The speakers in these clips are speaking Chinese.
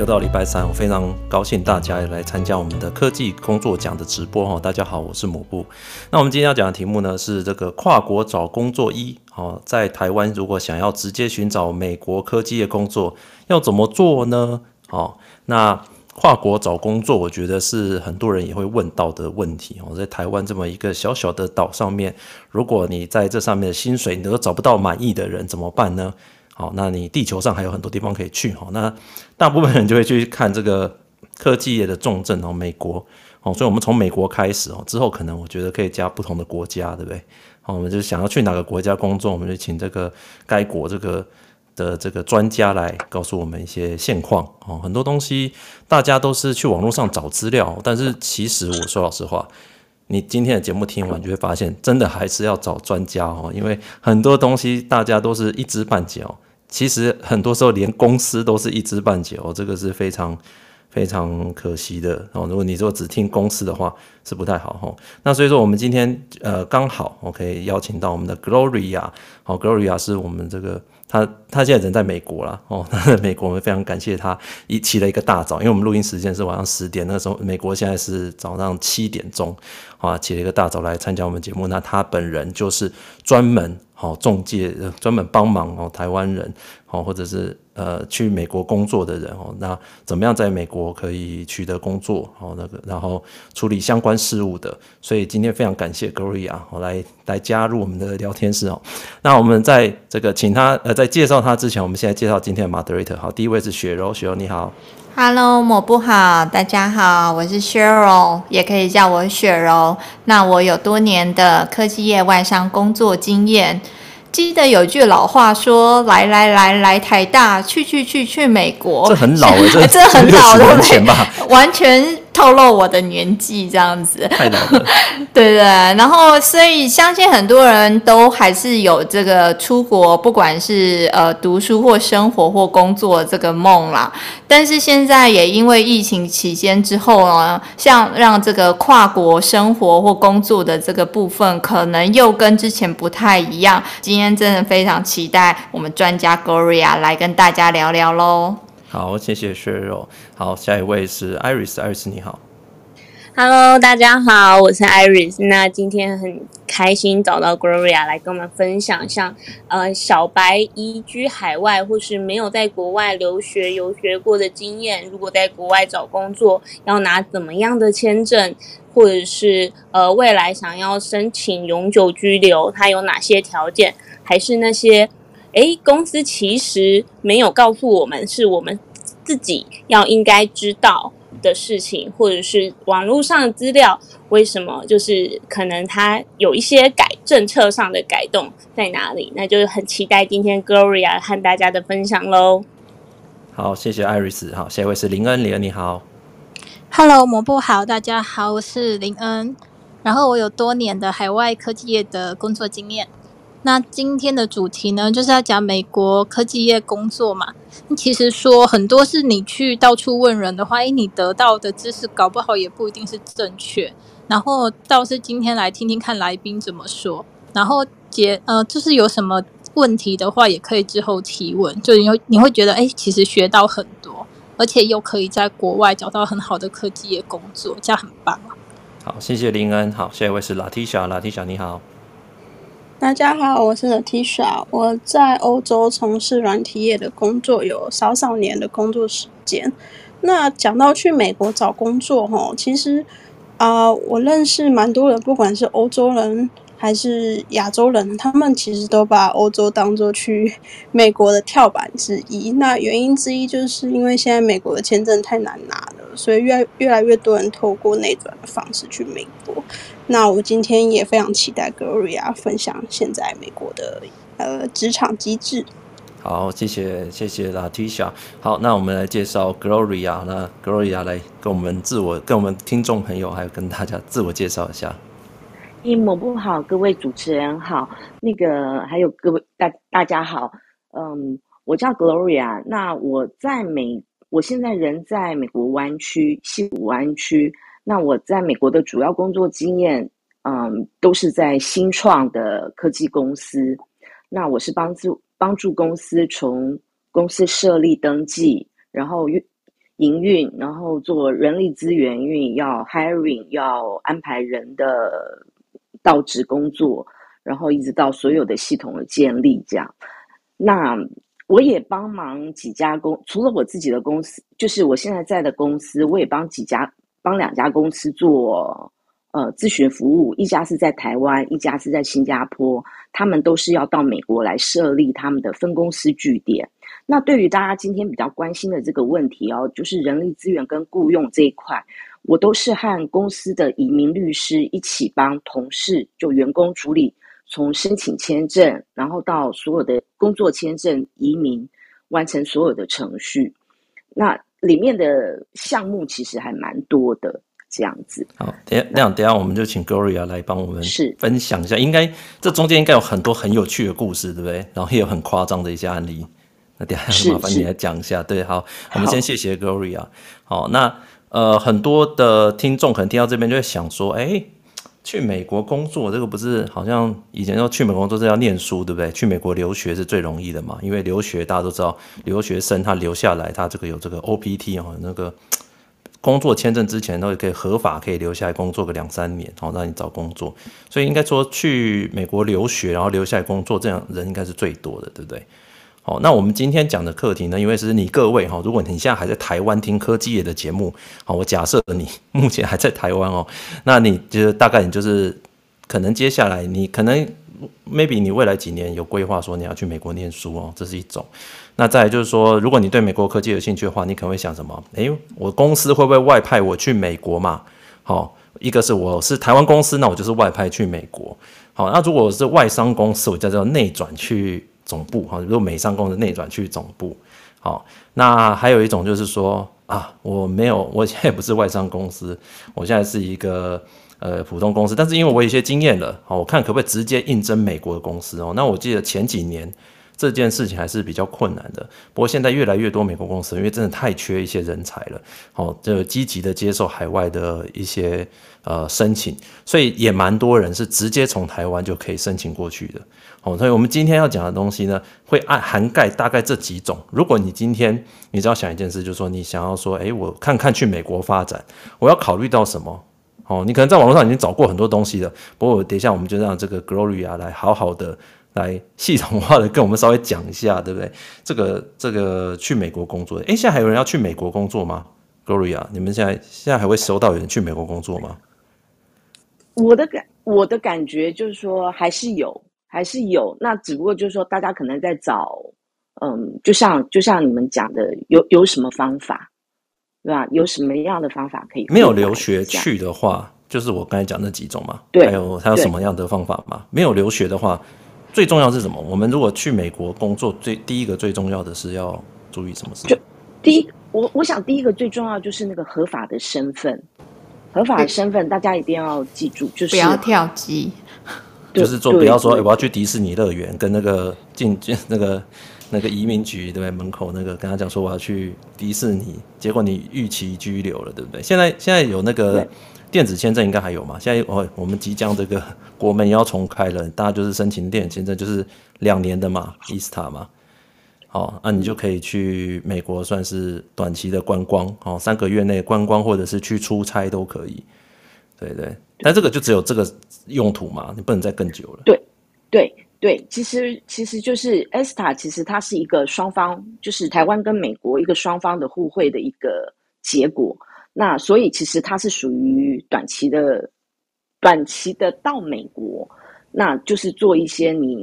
又到礼拜三，我非常高兴大家来参加我们的科技工作奖的直播哈。大家好，我是抹布。那我们今天要讲的题目呢是这个跨国找工作一哦，在台湾如果想要直接寻找美国科技的工作，要怎么做呢？哦，那跨国找工作，我觉得是很多人也会问到的问题哦。在台湾这么一个小小的岛上面，如果你在这上面的薪水你都找不到满意的人，怎么办呢？好，那你地球上还有很多地方可以去哈。那大部分人就会去看这个科技业的重镇哦，美国哦。所以，我们从美国开始哦，之后可能我觉得可以加不同的国家，对不对？好，我们就想要去哪个国家工作，我们就请这个该国这个的这个专家来告诉我们一些现况哦。很多东西大家都是去网络上找资料，但是其实我说老实话。你今天的节目听完，就会发现，真的还是要找专家哦，因为很多东西大家都是一知半解哦。其实很多时候连公司都是一知半解哦，这个是非常非常可惜的哦。如果你说只听公司的话，是不太好哈。那所以说，我们今天呃刚好我可以邀请到我们的 Gloria，好，Gloria 是我们这个。他他现在人在美国了哦，他在美国，我们非常感谢他一起了一个大早，因为我们录音时间是晚上十点，那时候美国现在是早上七点钟啊，起了一个大早来参加我们节目。那他本人就是专门好中介，专门帮忙哦台湾人哦，或者是呃去美国工作的人哦，那怎么样在美国可以取得工作哦，那个然后处理相关事务的，所以今天非常感谢 Gloria 哦来来加入我们的聊天室哦。那我们在这个请他呃。在介绍他之前，我们现在介绍今天的 moderator。好，第一位是雪柔，雪柔你好。Hello，抹布好，大家好，我是 Cheryl，也可以叫我雪柔。那我有多年的科技业外商工作经验。记得有句老话说：“来来来来台大，去去去去美国。”这很老哎，这 这很老的？完全。透露我的年纪这样子，太老了。对对，然后所以相信很多人都还是有这个出国，不管是呃读书或生活或工作这个梦啦。但是现在也因为疫情期间之后呢，像让这个跨国生活或工作的这个部分，可能又跟之前不太一样。今天真的非常期待我们专家 Gloria 来跟大家聊聊喽。好，谢谢雪柔。好，下一位是 Iris，Iris 你好。Hello，大家好，我是 Iris。那今天很开心找到 Gloria 来跟我们分享，像呃小白移居海外或是没有在国外留学游学过的经验，如果在国外找工作要拿怎么样的签证，或者是呃未来想要申请永久居留，它有哪些条件？还是那些？诶，公司其实没有告诉我们，是我们自己要应该知道的事情，或者是网络上的资料，为什么就是可能它有一些改政策上的改动在哪里？那就是很期待今天 Gloria 和大家的分享喽。好，谢谢艾瑞斯。好，下一位是林恩，林恩你好。Hello，魔布好，大家好，我是林恩。然后我有多年的海外科技业的工作经验。那今天的主题呢，就是要讲美国科技业工作嘛。其实说很多是你去到处问人的话，诶，你得到的知识搞不好也不一定是正确。然后倒是今天来听听看来宾怎么说。然后结呃，就是有什么问题的话，也可以之后提问。就你会你会觉得，诶，其实学到很多，而且又可以在国外找到很好的科技业工作，这样很棒啊。好，谢谢林恩。好，下一位是 Latisha，Latisha 你好。大家好，我是 Tisha，我在欧洲从事软体业的工作，有少少年的工作时间。那讲到去美国找工作，齁，其实啊、我认识蛮多人，不管是欧洲人。还是亚洲人，他们其实都把欧洲当作去美国的跳板之一。那原因之一，就是因为现在美国的签证太难拿了，所以越越来越多人透过内转的方式去美国。那我今天也非常期待 Gloria 分享现在美国的呃职场机制。好，谢谢谢谢 Latisha。好，那我们来介绍 Gloria。那 Gloria 来跟我们自我跟我们听众朋友还有跟大家自我介绍一下。一抹不好，各位主持人好，那个还有各位大大家好，嗯，我叫 Gloria，那我在美，我现在人在美国湾区西部湾区，那我在美国的主要工作经验，嗯，都是在新创的科技公司，那我是帮助帮助公司从公司设立登记，然后运营运，然后做人力资源运，要 hiring，要安排人的到职工作，然后一直到所有的系统的建立，这样。那我也帮忙几家公，除了我自己的公司，就是我现在在的公司，我也帮几家，帮两家公司做呃咨询服务，一家是在台湾，一家是在新加坡，他们都是要到美国来设立他们的分公司据点。那对于大家今天比较关心的这个问题哦，就是人力资源跟雇佣这一块，我都是和公司的移民律师一起帮同事就员工处理。从申请签证，然后到所有的工作签证、移民，完成所有的程序，那里面的项目其实还蛮多的，这样子。好，等下，那等下我们就请 Gloria 来帮我们是分享一下，应该这中间应该有很多很有趣的故事，对不对？然后也有很夸张的一些案例。那等下麻烦你来讲一下。对，好，我们先谢谢 Gloria。好，那呃，很多的听众可能听到这边就会想说，哎。去美国工作，这个不是好像以前说去美国工作是要念书，对不对？去美国留学是最容易的嘛，因为留学大家都知道，留学生他留下来，他这个有这个 OPT 哦，那个 工作签证之前都可以合法可以留下来工作个两三年，然后让你找工作。所以应该说去美国留学，然后留下来工作，这样人应该是最多的，对不对？好，那我们今天讲的课题呢，因为是你各位哈，如果你现在还在台湾听科技业的节目，好，我假设你 目前还在台湾哦，那你就大概你就是可能接下来你可能 maybe 你未来几年有规划说你要去美国念书哦，这是一种。那再来就是说，如果你对美国科技有兴趣的话，你可能会想什么？诶，我公司会不会外派我去美国嘛？好，一个是我是台湾公司，那我就是外派去美国。好，那如果是外商公司，我叫做内转去。总部哈，如果美商公司内转去总部，好，那还有一种就是说啊，我没有，我现在不是外商公司，我现在是一个呃普通公司，但是因为我有一些经验了，好，我看可不可以直接应征美国的公司哦？那我记得前几年这件事情还是比较困难的，不过现在越来越多美国公司，因为真的太缺一些人才了，好，就积极的接受海外的一些呃申请，所以也蛮多人是直接从台湾就可以申请过去的。哦，所以我们今天要讲的东西呢，会按涵盖大概这几种。如果你今天你只要想一件事，就是说你想要说，诶，我看看去美国发展，我要考虑到什么？哦，你可能在网络上已经找过很多东西了。不过等一下我们就让这个 Gloria 来好好的来系统化的跟我们稍微讲一下，对不对？这个这个去美国工作，诶，现在还有人要去美国工作吗？Gloria，你们现在现在还会收到有人去美国工作吗？我的感我的感觉就是说还是有。还是有，那只不过就是说，大家可能在找，嗯，就像就像你们讲的，有有什么方法，对吧？有什么样的方法可以？没有留学去的话，就是我刚才讲那几种嘛。对，还有还有什么样的方法吗？没有留学的话，最重要是什么？我们如果去美国工作，最第一个最重要的是要注意什么事？就第一，我我想第一个最重要就是那个合法的身份，合法的身份，大家一定要记住，就是不要跳机。就是说，不要说，欸，我要去迪士尼乐园，跟那个进进那个那个移民局对不对？门口那个跟他讲说我要去迪士尼，结果你逾期拘留了，对不对？现在现在有那个电子签证应该还有吗？现在我我们即将这个国门要重开了，大家就是申请电子签证，就是两年的嘛，ESTA 嘛。好，那你就可以去美国，算是短期的观光，哦，三个月内观光或者是去出差都可以。对对，但这个就只有这个用途嘛，你不能再更久了。对，对，对，其实其实就是 ESTA，其实它是一个双方，就是台湾跟美国一个双方的互惠的一个结果。那所以其实它是属于短期的，短期的到美国，那就是做一些你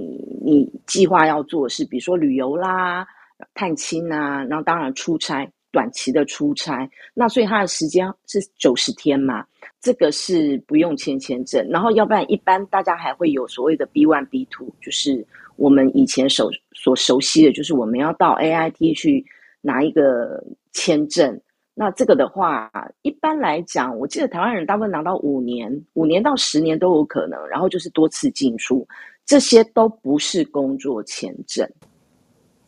你计划要做的事，比如说旅游啦、探亲啊，然后当然出差。短期的出差，那所以它的时间是九十天嘛，这个是不用签签证，然后要不然一般大家还会有所谓的 B one B two，就是我们以前熟所熟悉的，就是我们要到 AIT 去拿一个签证，那这个的话，一般来讲，我记得台湾人大部分拿到五年，五年到十年都有可能，然后就是多次进出，这些都不是工作签证。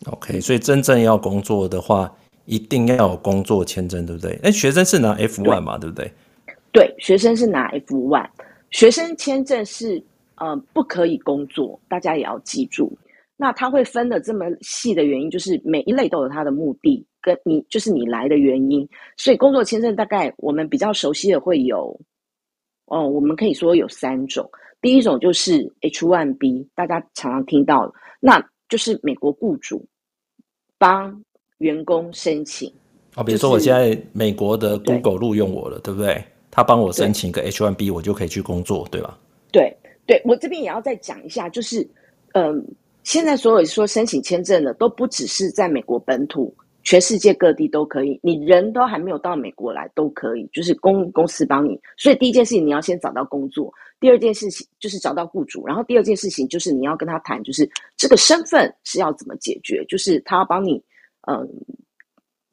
OK，所以真正要工作的话。一定要有工作签证，对不对？哎，学生是拿 F one 嘛，对不对？对，学生是拿 F one，学生签证是呃不可以工作，大家也要记住。那他会分的这么细的原因，就是每一类都有它的目的。跟你就是你来的原因。所以工作签证大概我们比较熟悉的会有，哦，我们可以说有三种。第一种就是 H one B，大家常常听到，那就是美国雇主帮员工申请。哦，比如说我现在美国的 Google 录用我了，对，对不对？他帮我申请个 H-1B，我就可以去工作，对吧？对，对我这边也要再讲一下，就是，嗯，现在所有说申请签证的都不只是在美国本土，全世界各地都可以，你人都还没有到美国来都可以，就是公公司帮你。所以第一件事情你要先找到工作，第二件事情就是找到雇主，然后第二件事情就是你要跟他谈，就是这个身份是要怎么解决，就是他要帮你，嗯，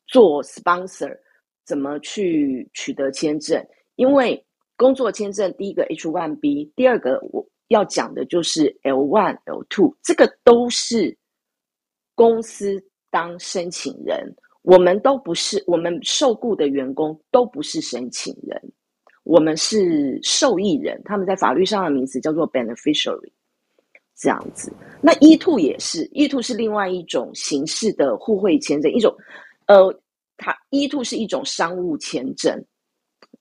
做 sponsor，怎么去取得签证，因为。工作签证第一个 H one B，第二个我要讲的就是 L one、L two，这个都是公司当申请人，我们都不是，我们受雇的员工都不是申请人，我们是受益人，他们在法律上的名词叫做 beneficiary，这样子。那 E two 也是，E two 是另外一种形式的互惠签证，一种呃，它 E two 是一种商务签证，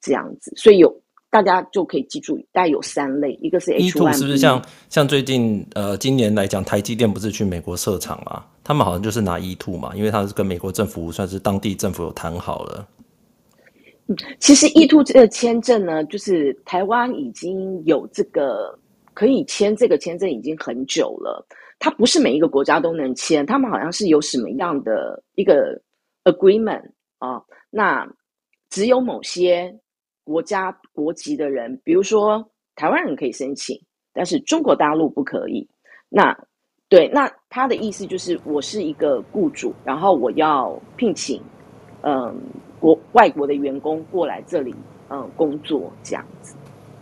这样子，所以有。大家就可以记住，大概有三类，一个是 H1B，是不是像像最近呃今年来讲，台积电不是去美国设厂嘛？他们好像就是拿 E two 嘛，因为他是跟美国政府算是当地政府有谈好了。嗯，其实 E two 这个签证呢，就是台湾已经有这个可以签这个签证已经很久了，它不是每一个国家都能签，他们好像是有什么样的一个 agreement 啊？那只有某些。国家国籍的人，比如说台湾人可以申请，但是中国大陆不可以。那对，那他的意思就是，我是一个雇主，然后我要聘请，嗯，国外国的员工过来这里，嗯，工作这样子。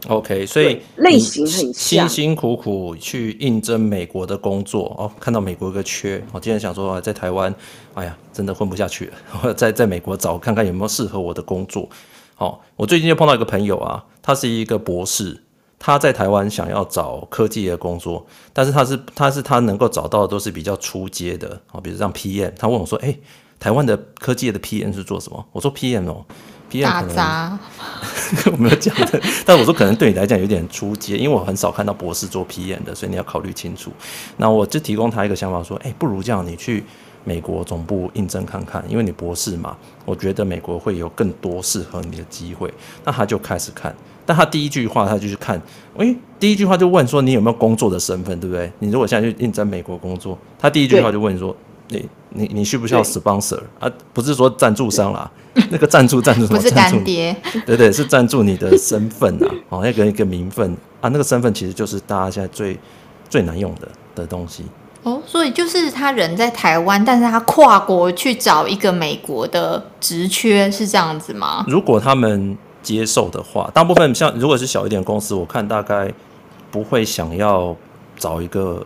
OK，所以类型很像，辛辛苦苦去应征美国的工作哦，看到美国一个缺，我今天想说在台湾，哎呀，真的混不下去了，我 在在美国找看看有没有适合我的工作。好，我最近就碰到一个朋友啊，他是一个博士，他在台湾想要找科技的工作，但是他是他是他能够找到的都是比较初阶的，哦，比如像 PM，他问我说，哎、欸，台湾的科技的 PM 是做什么？我说 PM 哦能杂 我没有讲的，但我说可能对你来讲有点出阶，因为我很少看到博士做 PM 的，所以你要考虑清楚。那我就提供他一个想法说，哎、欸，不如这样，你去。美国总部应征看看，因为你博士嘛，我觉得美国会有更多适合你的机会。那他就开始看，但他第一句话他就去看，诶，第一句话就问说你有没有工作的身份，对不对？你如果现在去应征美国工作，他第一句话就问你说，你你你需不需要 sponsor 啊？不是说赞助商啦，那个赞助赞助什么？不是干爹，对对，是赞助你的身份啊，哦，那个一个名分啊，那个身份其实就是大家现在最最难用的的东西。哦，所以就是他人在台湾，但是他跨国去找一个美国的职缺，是这样子吗？如果他们接受的话，大部分像如果是小一点公司，我看大概不会想要找一个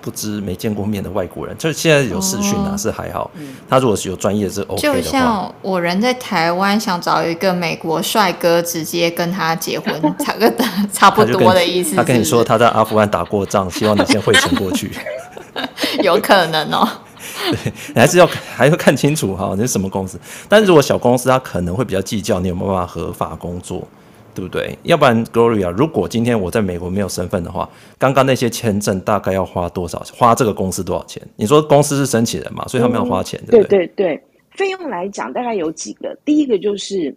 不知没见过面的外国人。就现在有视讯啊，是还好。哦、他如果是有专业是 OK 就像我人在台湾想找一个美国帅哥，直接跟他结婚，差个差不多的意思是是他。他跟你说他在阿富汗打过仗，希望你先汇钱过去。有可能哦，对，你还是要还要看清楚哈，你是什么公司。但是如果小公司，他可能会比较计较你有没有办法合法工作，对不对？要不然，Gloria，如果今天我在美国没有身份的话，刚刚那些签证大概要花多少？花这个公司多少钱？你说公司是申请人嘛，所以他们要花钱，对不对？对对对，费用来讲大概有几个。第一个就是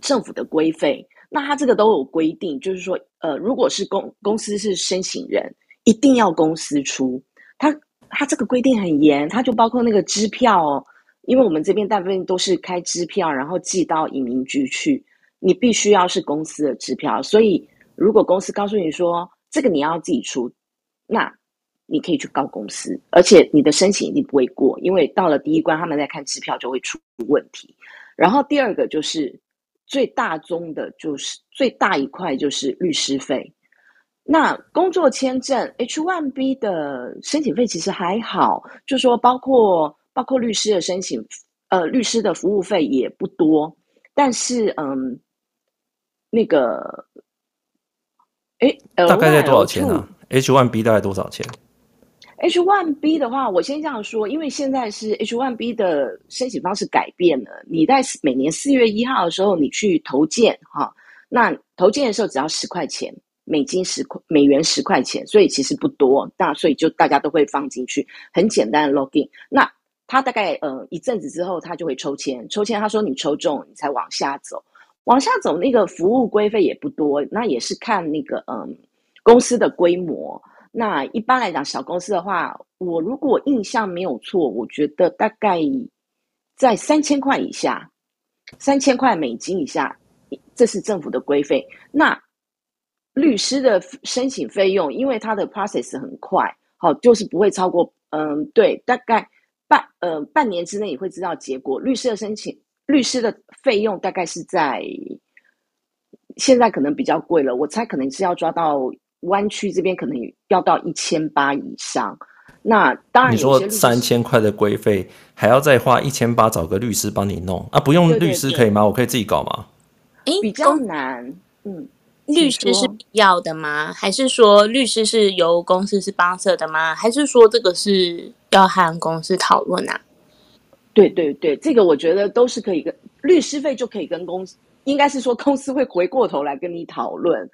政府的规费，那他这个都有规定，就是说，呃，如果是公公司是申请人，一定要公司出。他他这个规定很严，他就包括那个支票哦，因为我们这边大部分都是开支票，然后寄到移民局去，你必须要是公司的支票，所以如果公司告诉你说这个你要自己出，那你可以去告公司，而且你的申请一定不会过，因为到了第一关，他们在看支票就会出问题。然后第二个就是最大宗的，就是最大一块就是律师费。那工作签证 H-1B 的申请费其实还好，就是说包括包括律师的申请，呃，律师的服务费也不多，但是嗯，那个，哎，大概在多少钱呢？H-1B 大概多少钱？H-1B 的话，我先这样说，因为现在是 H-1B 的申请方式改变了。你在每年四月一号的时候，你去投件哈，那投件的时候只要十块钱，美金十块，美元十块钱，所以其实不多。那所以就大家都会放进去，很简单的 login。那他大概呃一阵子之后，他就会抽签，抽签他说你抽中，你才往下走，往下走那个服务规费也不多，那也是看那个嗯公司的规模。那一般来讲，小公司的话，我如果印象没有错，我觉得大概在三千块以下，三千块美金以下，这是政府的规费。那律师的申请费用，因为它的 process 很快，好，就是不会超过，嗯，对，大概半呃半年之内你会知道结果。律师的申请，律师的费用大概是在现在可能比较贵了，我猜可能是要抓到。湾区这边可能要到一千八以上，那当然你说三千块的规费，还要再花一千八找个律师帮你弄啊？不用律师可以吗？对对对，我可以自己搞吗？诶，比较难。嗯，律师是必要的吗？还是说律师是由公司是帮设的吗？还是说这个是要和公司讨论啊？对对对，这个我觉得都是可以跟律师费就可以跟公司，应该是说公司会回过头来跟你讨论，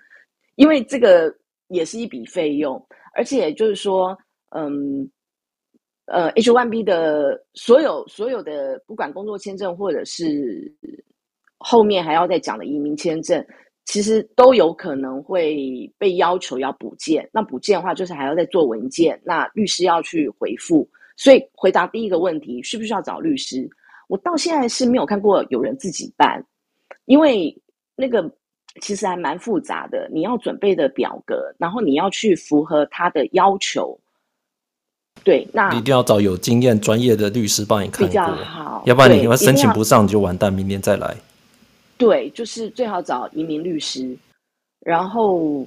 因为这个。也是一笔费用，而且就是说，嗯，呃，H-1B 的所有所有的，不管工作签证或者是后面还要再讲的移民签证，其实都有可能会被要求要补件。那补件的话，就是还要再做文件，那律师要去回复。所以回答第一个问题，需不需要找律师？我到现在是没有看过有人自己办，因为那个。其实还蛮复杂的，你要准备的表格，然后你要去符合他的要求。对，那一定要找有经验、专业的律师帮你看，比较好。要不然你要申请不上，你就完蛋，明年再来。对，就是最好找移民律师。然后，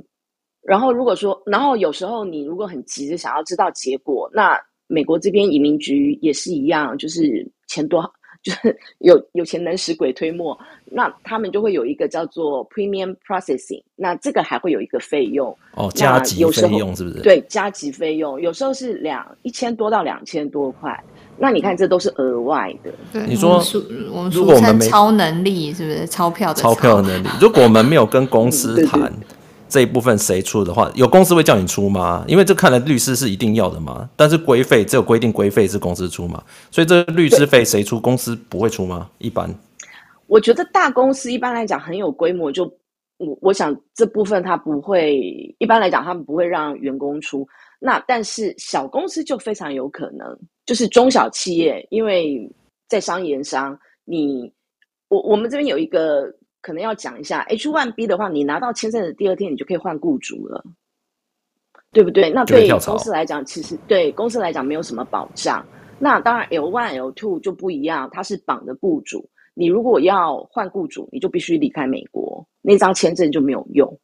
然后如果说，然后有时候你如果很急着想要知道结果，那美国这边移民局也是一样，就是钱多。就是 有有钱能使鬼推磨，那他们就会有一个叫做 premium processing，那这个还会有一个费用哦，加急费用是不是？对，加急费用，有时候是两一千多到两千多块，那你看这都是额外的。对，你说我们俗称超能力是不是？钞票的钞票的能力，如果我们没有跟公司 谈。嗯这一部分谁出的话，有公司会叫你出吗？因为这看来律师是一定要的嘛。但是规费只有规定规费是公司出嘛，所以这律师费谁出？公司不会出吗？一般，我觉得大公司一般来讲很有规模，就我我想这部分他不会，一般来讲他们不会让员工出。那但是小公司就非常有可能，就是中小企业，因为在商言商，你我我们这边有一个。可能要讲一下，H one B 的话，你拿到签证的第二天，你就可以换雇主了，对不对？那对公司来讲，其实对公司来讲没有什么保障。那当然，L one、L two 就不一样，它是绑的雇主。你如果要换雇主，你就必须离开美国，那张签证就没有用。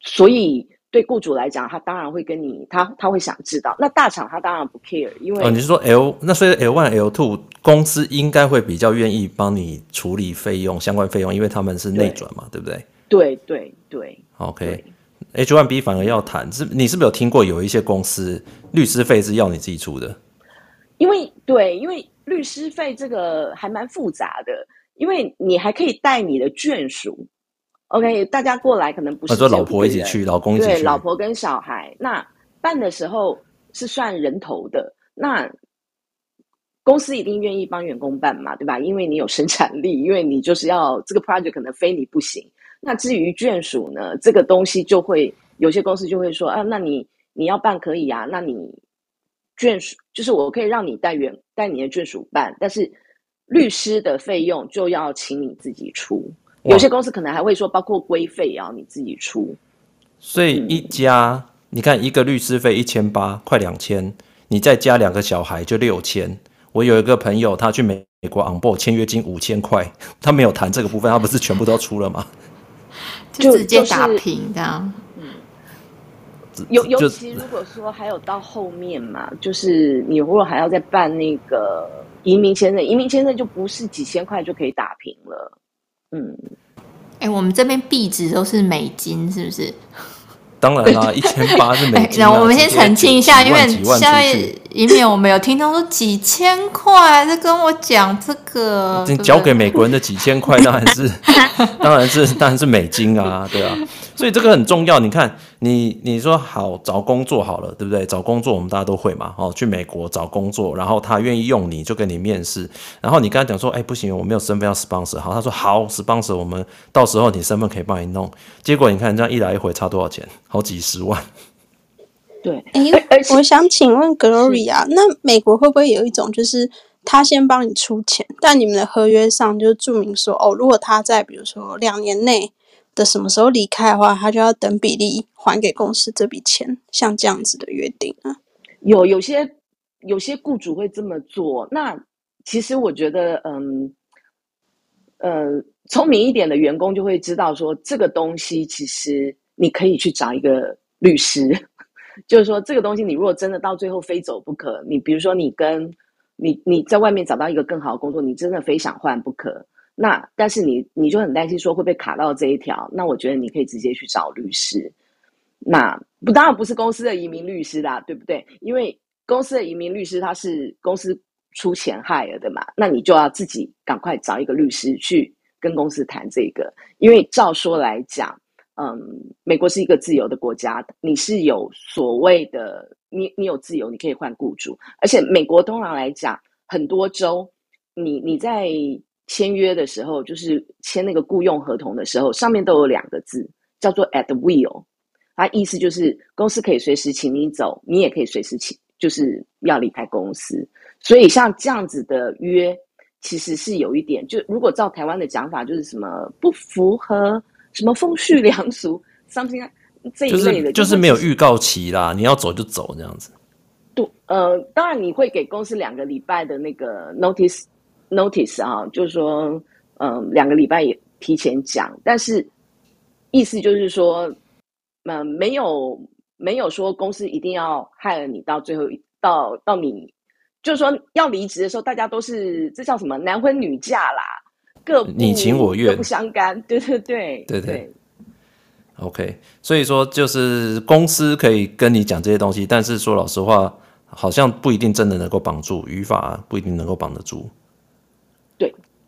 所以。对雇主来讲，他当然会跟你，他他会想知道。那大厂他当然不 care，因为哦，你是说 L 那所以 L one L two 公司应该会比较愿意帮你处理费用相关费用，因为他们是内转嘛，对，对不对？对对对。OK，H one B 反而要谈，是你是不是有听过有一些公司律师费是要你自己出的？因为对，因为律师费这个还蛮复杂的，因为你还可以带你的眷属。OK，大家过来可能不是说老婆一起去，老公一起去，对，老婆跟小孩。那办的时候是算人头的，那公司一定愿意帮员工办嘛，对吧？因为你有生产力，因为你就是要这个 project 可能非你不行。那至于眷属呢，这个东西就会有些公司就会说啊，那你你要办可以啊，那你眷属就是我可以让你带员带你的眷属办，但是律师的费用就要请你自己出。有些公司可能还会说，包括规费也要你自己出。所以一家，嗯、你看一个律师费一千八，快两千，你再加两个小孩就六千。我有一个朋友，他去美美国 on board 签约金五千块，他没有谈这个部分，他不是全部都出了吗？就直接打平这样。嗯，尤尤其如果说还有到后面嘛，就是你如果还要再办那个移民签证，移民签证就不是几千块就可以打平了。嗯，哎、欸，我们这边币值都是美金，是不是？当然啦，一千八是美金。我们先澄清一下，因为下面以免我们有听到说几千块，在跟我讲这个，你交给美国人的几千块当然是，当然是，当然是美金啊，对啊。所以这个很重要。你看，你你说好找工作好了，对不对？找工作我们大家都会嘛。哦，去美国找工作，然后他愿意用你就跟你面试，然后你跟他讲说，哎，不行，我没有身份要 sponsor。好，他说好，sponsor，我们到时候你身份可以帮你弄。结果你看这样一来一回差多少钱？好几十万。对，哎，我想请问 Gloria，那美国会不会有一种就是他先帮你出钱，但你们的合约上就注明说，哦，如果他在比如说两年内。的什么时候离开的话，他就要等比例还给公司这笔钱，像这样子的约定啊。有有些有些雇主会这么做。那其实我觉得，嗯，呃，聪明一点的员工就会知道说，这个东西其实你可以去找一个律师，就是说这个东西你如果真的到最后非走不可，你比如说你跟你你在外面找到一个更好的工作，你真的非想换不可。那但是你你就很担心说会被卡到这一条？那我觉得你可以直接去找律师。那不当然不是公司的移民律师啦，对不对？因为公司的移民律师他是公司出钱害了的嘛，那你就要自己赶快找一个律师去跟公司谈这个。因为照说来讲，嗯，美国是一个自由的国家，你是有所谓的你你有自由，你可以换雇主，而且美国通常来讲，很多州你你在。签约的时候，就是签那个雇佣合同的时候，上面都有两个字，叫做 at will。它意思就是公司可以随时请你走，你也可以随时请，就是要离开公司。所以像这样子的约，其实是有一点，就如果照台湾的讲法，就是什么不符合什么风序良俗，something 这一类的，就是没有预告期啦，你要走就走这样子。对，呃，当然你会给公司两个礼拜的那个 notice。Notice 啊，就是说，嗯、呃，两个礼拜也提前讲，但是意思就是说，嗯、呃，没有没有说公司一定要害了你到最后到到你，就是说要离职的时候，大家都是这叫什么男婚女嫁啦，各你情我愿，各不相干，对对对对对。OK，所以说就是公司可以跟你讲这些东西，但是说老实话，好像不一定真的能够绑住，语法不一定能够绑得住。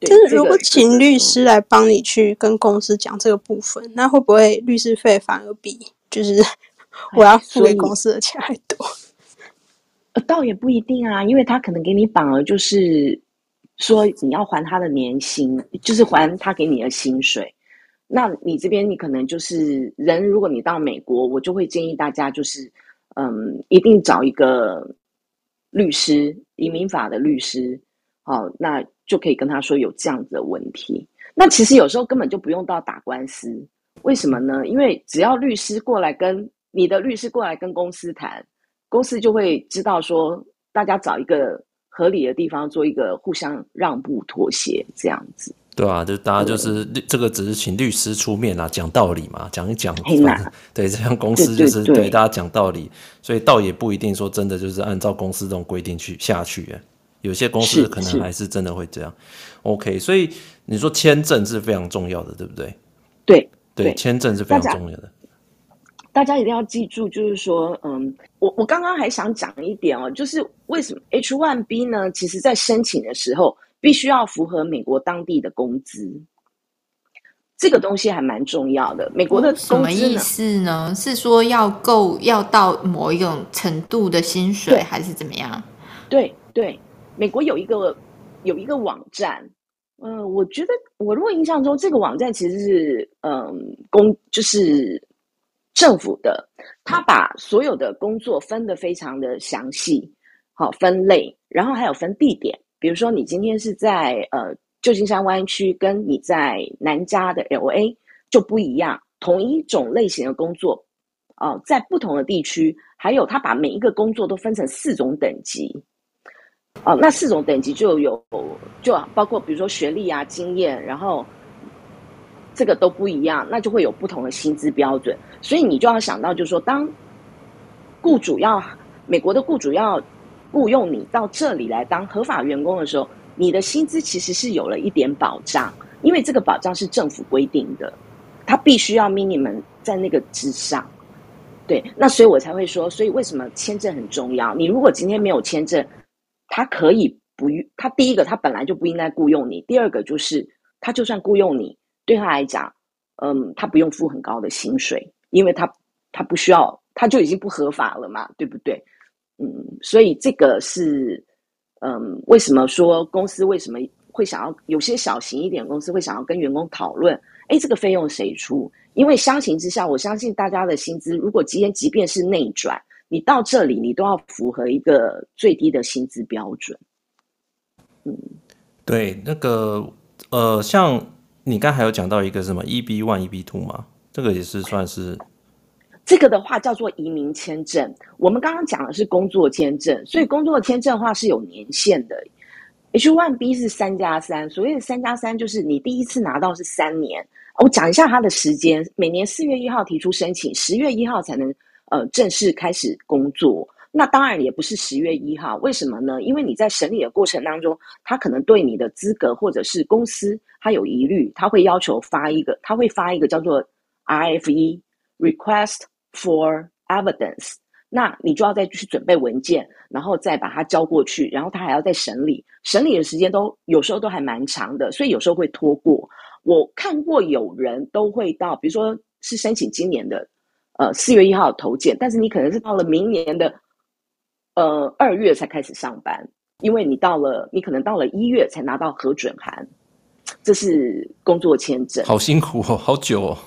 对，但是如果请律师来帮你去跟公司讲这个部分，嗯、那会不会律师费反而比就是 我要付给公司的钱还多？呃，倒也不一定啊，因为他可能给你绑了，就是说你要还他的年薪，就是还他给你的薪水。那你这边你可能就是人，如果你到美国，我就会建议大家就是嗯，一定找一个律师，移民法的律师。好，那。就可以跟他说有这样子的问题。那其实有时候根本就不用到打官司，为什么呢？因为只要律师过来跟你的律师过来跟公司谈，公司就会知道说，大家找一个合理的地方做一个互相让步妥协这样子。对啊，就大家就是这个只是请律师出面啊，讲道理嘛，讲一讲。对，这样公司就是对，大家讲道理，所以倒也不一定说真的就是按照公司这种规定去下去。有些公司可能还是真的会这样，OK，所以你说签证是非常重要的，对不对？对对，签证是非常重要的。大家一定要记住，就是说，嗯，我我刚刚还想讲一点哦，就是为什么 H-1B 呢？其实在申请的时候，必须要符合美国当地的工资，这个东西还蛮重要的。美国的工资什么意思呢？是说要够要到某一种程度的薪水，还是怎么样？对对。美国有一个有一个网站，嗯、呃，我觉得我如果印象中这个网站其实是嗯公就是政府的，他把所有的工作分得非常的详细，好分类，然后还有分地点，比如说你今天是在呃旧金山湾区，跟你在南加的 LA 就不一样，同一种类型的工作，哦、在不同的地区，还有他把每一个工作都分成四种等级。哦，那四种等级就有，就包括比如说学历啊、经验，然后这个都不一样，那就会有不同的薪资标准。所以你就要想到，就是说，当雇主要美国的雇主要雇佣你到这里来当合法员工的时候，你的薪资其实是有了一点保障，因为这个保障是政府规定的，他必须要 minimum 在那个之上。对，那所以我才会说，所以为什么签证很重要？你如果今天没有签证，他可以不，他第一个他本来就不应该雇佣你，第二个就是他就算雇佣你，对他来讲，嗯，他不用付很高的薪水，因为他他不需要，他就已经不合法了嘛，对不对？嗯，所以这个是，嗯，为什么说公司为什么会想要有些小型一点公司会想要跟员工讨论，哎，这个费用谁出？因为相形之下，我相信大家的薪资，如果今天即便是内转，你到这里你都要符合一个最低的薪资标准。嗯，对，那个呃，像你刚才有讲到一个什么 EB one、EB two 吗？这个也是算是这个的话叫做移民签证。我们刚刚讲的是工作签证，所以工作签证的话是有年限的。H one B 是三加三，所谓的三加三就是你第一次拿到是三年。我讲一下它的时间，每年四月一号提出申请，十月一号才能呃正式开始工作。那当然也不是十月一号，为什么呢？因为你在审理的过程当中，他可能对你的资格或者是公司他有疑虑，他会要求发一个，他会发一个叫做 RFE Request for Evidence，那你就要再去准备文件，然后再把它交过去，然后他还要再审理，审理的时间都有时候都还蛮长的，所以有时候会拖过。我看过有人都会到，比如说是申请今年的，呃四月一号投件，但是你可能是到了明年的，呃二月才开始上班，因为你到了，你可能到了一月才拿到核准函，这是工作签证，好辛苦哦，好久哦。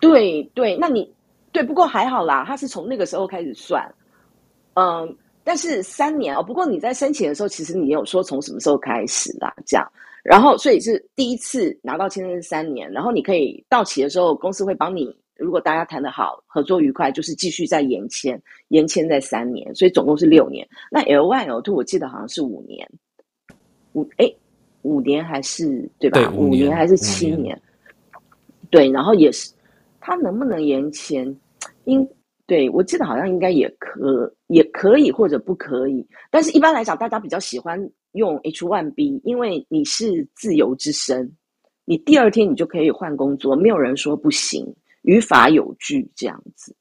对对，那你对，不过还好啦，他是从那个时候开始算，嗯，但是三年哦，不过你在申请的时候，其实你有说从什么时候开始啦，这样。然后，所以是第一次拿到签证是三年，然后你可以到期的时候，公司会帮你。如果大家谈得好，合作愉快，就是继续再延签，延签在三年，所以总共是六年。那 L one L two 我记得好像是五年，五哎五年还是对吧？对，五年，还是七年？年对，然后也是，他能不能延签？应对我记得好像应该也可也可以或者不可以，但是一般来讲，大家比较喜欢。用 H one B，因为你是自由之身，你第二天你就可以换工作，没有人说不行，于法有据这样子。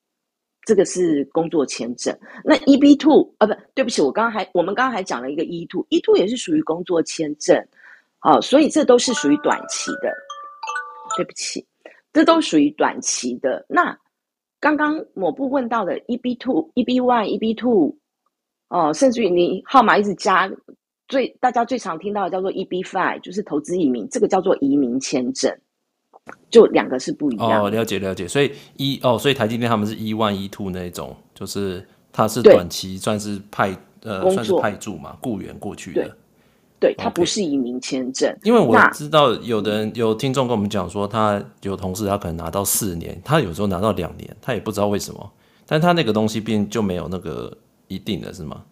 这个是工作签证。那 EB two 啊，不对不起，我刚刚还我们刚刚还讲了一个 E two，E two 也是属于工作签证，好，所以这都是属于短期的。对不起，这都属于短期的。那刚刚某部问到的 EB two、EB one、EB two，哦，甚至于你号码一直加。最大家最常听到的叫做 E B five，就是投资移民，这个叫做移民签证，就两个是不一样。哦，了解了解。所以一哦，所以台积电他们是 E1、E2 那种，就是他是短期算是派呃算是派驻嘛，雇员过去的。对，对，它不是移民签证。因为我知道有的人有听众跟我们讲说，他有同事他可能拿到四年，他有时候拿到两年，他也不知道为什么，但他那个东西并就没有那个一定的是吗？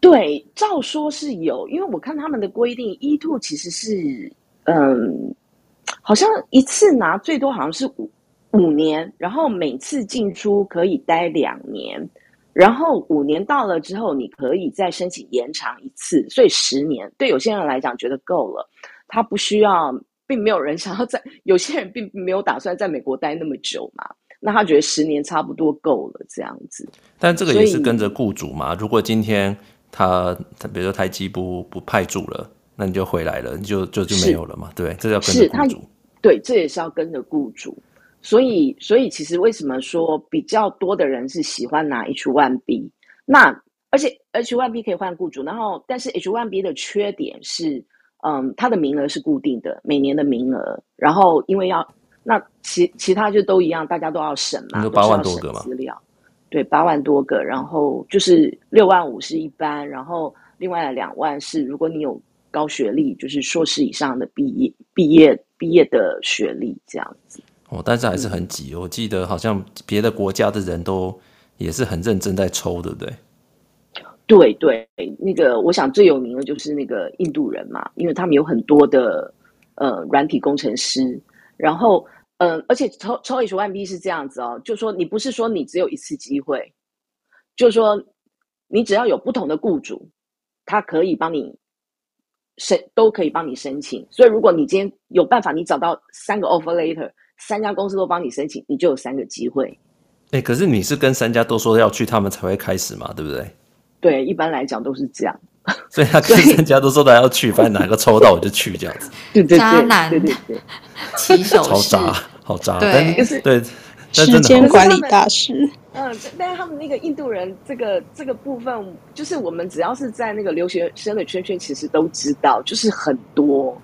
对，照说是有，因为我看他们的规定，E2 其实是，嗯，好像一次拿最多好像是五五年，然后每次进出可以待两年，然后五年到了之后，你可以再申请延长一次，所以十年对有些人来讲觉得够了，他不需要，并没有人想要在，有些人并没有打算在美国待那么久嘛，那他觉得十年差不多够了这样子。但这个也是跟着雇主嘛，如果今天。他他比如说台积不不派驻了，那你就回来了，你就就就没有了嘛？对，这要跟着雇主。对，这也是要跟着雇主。所以所以其实为什么说比较多的人是喜欢拿 H1B？那而且 H1B 可以换雇主，然后但是 H1B 的缺点是，嗯，它的名额是固定的，每年的名额。然后因为要那其其他就都一样，大家都要审嘛，有八万多个嘛资料。对，八万多个，然后就是六万五是一般，然后另外的两万是如果你有高学历，就是硕士以上的毕业、毕业、毕业的学历这样子。哦，但是还是很挤。我记得好像别的国家的人都也是很认真在抽，对不对？对对，那个我想最有名的就是那个印度人嘛，因为他们有很多的呃软体工程师，然后。嗯，而且抽抽 H one B 是这样子哦，就说你不是说你只有一次机会，就是说你只要有不同的雇主，他可以帮你申，都可以帮你申请。所以如果你今天有办法，你找到三个 offer letter，三家公司都帮你申请，你就有三个机会。哎、欸，可是你是跟三家都说要去，他们才会开始嘛，对不对？对，一般来讲都是这样。所以他跟三家都说他要去，反正哪个抽到我就去这样子。对对对，渣男，对对对，起手超渣，好渣。对，但就是对，时间管理大师。嗯，但是他们那个印度人，这个这个部分，就是我们只要是在那个留学生的圈圈，其实都知道，就是很多。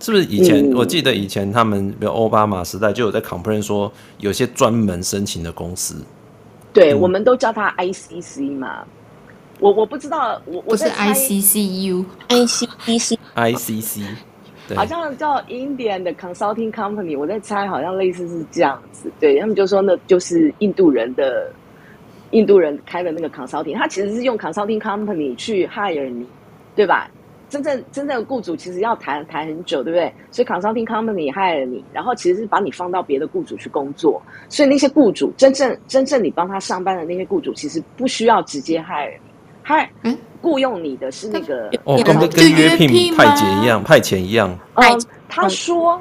是不是以前、嗯、我记得以前他们，比如奥巴马时代就有在 complain 说，有些专门申请的公司，对、嗯、我们都叫他 ICC 嘛。我我不知道，我我是 ICCU，ICCC，ICC，好像叫 Indian 的 Consulting Company，我在猜，好像类似是这样子。对，他们就说那就是印度人的印度人开的那个 Consulting，他其实是用 Consulting Company 去 hire 你，对吧？真正真正的雇主其实要谈谈很久，对不对？所以 Consulting Company hire 你，然后其实是把你放到别的雇主去工作。所以那些雇主真正真正你帮他上班的那些雇主，其实不需要直接 hire。他雇佣你的是那个哦，跟跟约聘派遣一样，派遣一样。哦，他说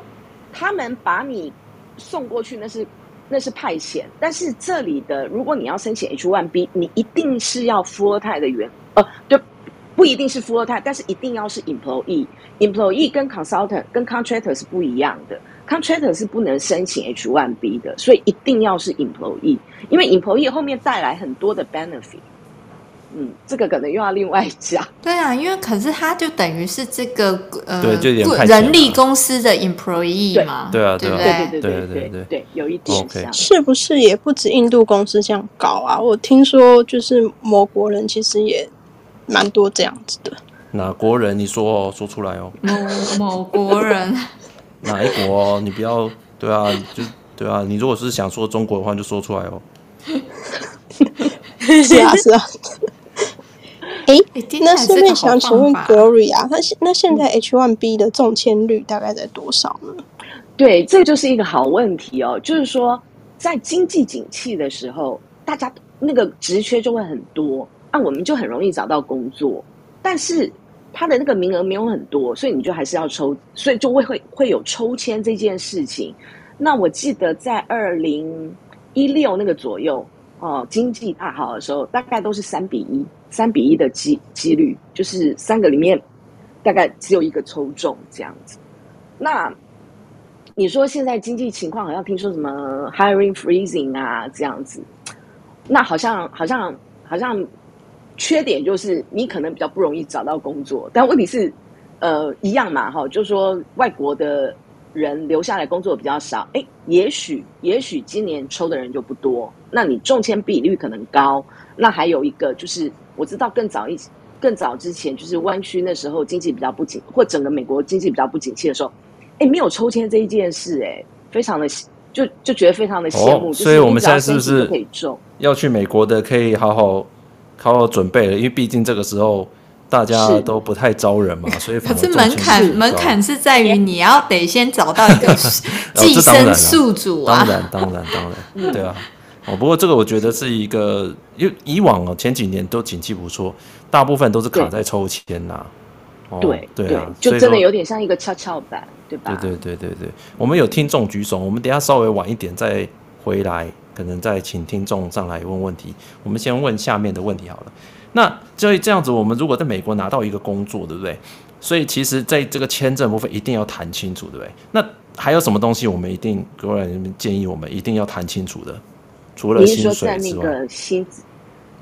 他们把你送过去，那是那是派遣。但是这里的，如果你要申请 H1B，你一定是要 full time 的员，呃，对，不一定是 full time，但是一定要是 employee。employee 跟 consultant 跟 contractor 是不一样的，contractor 是不能申请 H1B 的，所以一定要是 employee，因为 employee 后面带来很多的 benefit。嗯，这个可能又要另外讲。对啊，因为可是他就等于是这个呃，对，就人力公司的 employee 嘛。对啊，对对对对对对对对，有一点像。是不是也不止印度公司这样搞啊？我听说就是某国人其实也蛮多这样子的。哪国人？你说哦，说出来哦。某某国人。哪一国哦？你不要对啊，就对啊。你如果是想说中国的话，就说出来哦。是啊，是啊。哎，那顺便想请问 Glory 啊那现那现在 H one B 的中签率大概在多少呢？对，这就是一个好问题哦。就是说，在经济景气的时候，大家那个职缺就会很多，那、啊、我们就很容易找到工作。但是他的那个名额没有很多，所以你就还是要抽，所以就会会会有抽签这件事情。那我记得在二零一六那个左右哦，经济大好的时候，大概都是三比一。三比一的机几率，就是三个里面大概只有一个抽中这样子。那你说现在经济情况好像听说什么 hiring freezing 啊这样子，那好像好像好像缺点就是你可能比较不容易找到工作，但问题是呃一样嘛哈，就是说外国的人留下来工作比较少，哎，也许也许今年抽的人就不多，那你中签比率可能高。那还有一个就是。我知道更早一更早之前，就是湾区那时候经济比较不景，或整个美国经济比较不景气的时候，哎，没有抽签这一件事，哎，非常的就就觉得非常的羡慕。哦，所以我们现在是不是可以中？要去美国的可以好好好好准备了，因为毕竟这个时候大家都不太招人嘛，所以可是门槛门槛是在于你要得先找到一个 寄生宿主啊，当然当然当然，对啊。哦，不过这个我觉得是一个，因为以往哦前几年都景气不错，大部分都是卡在抽签呐、啊。对对啊，就真的有点像一个跷跷板，对吧？对对对对对，我们有听众举手，我们等下稍微晚一点再回来，可能再请听众上来问问题。我们先问下面的问题好了。那就这样子，我们如果在美国拿到一个工作，对不对？所以其实在这个签证部分一定要谈清楚，对不对？那还有什么东西我们一定个人建议我们一定要谈清楚的？除了薪水之外，你是说在那个薪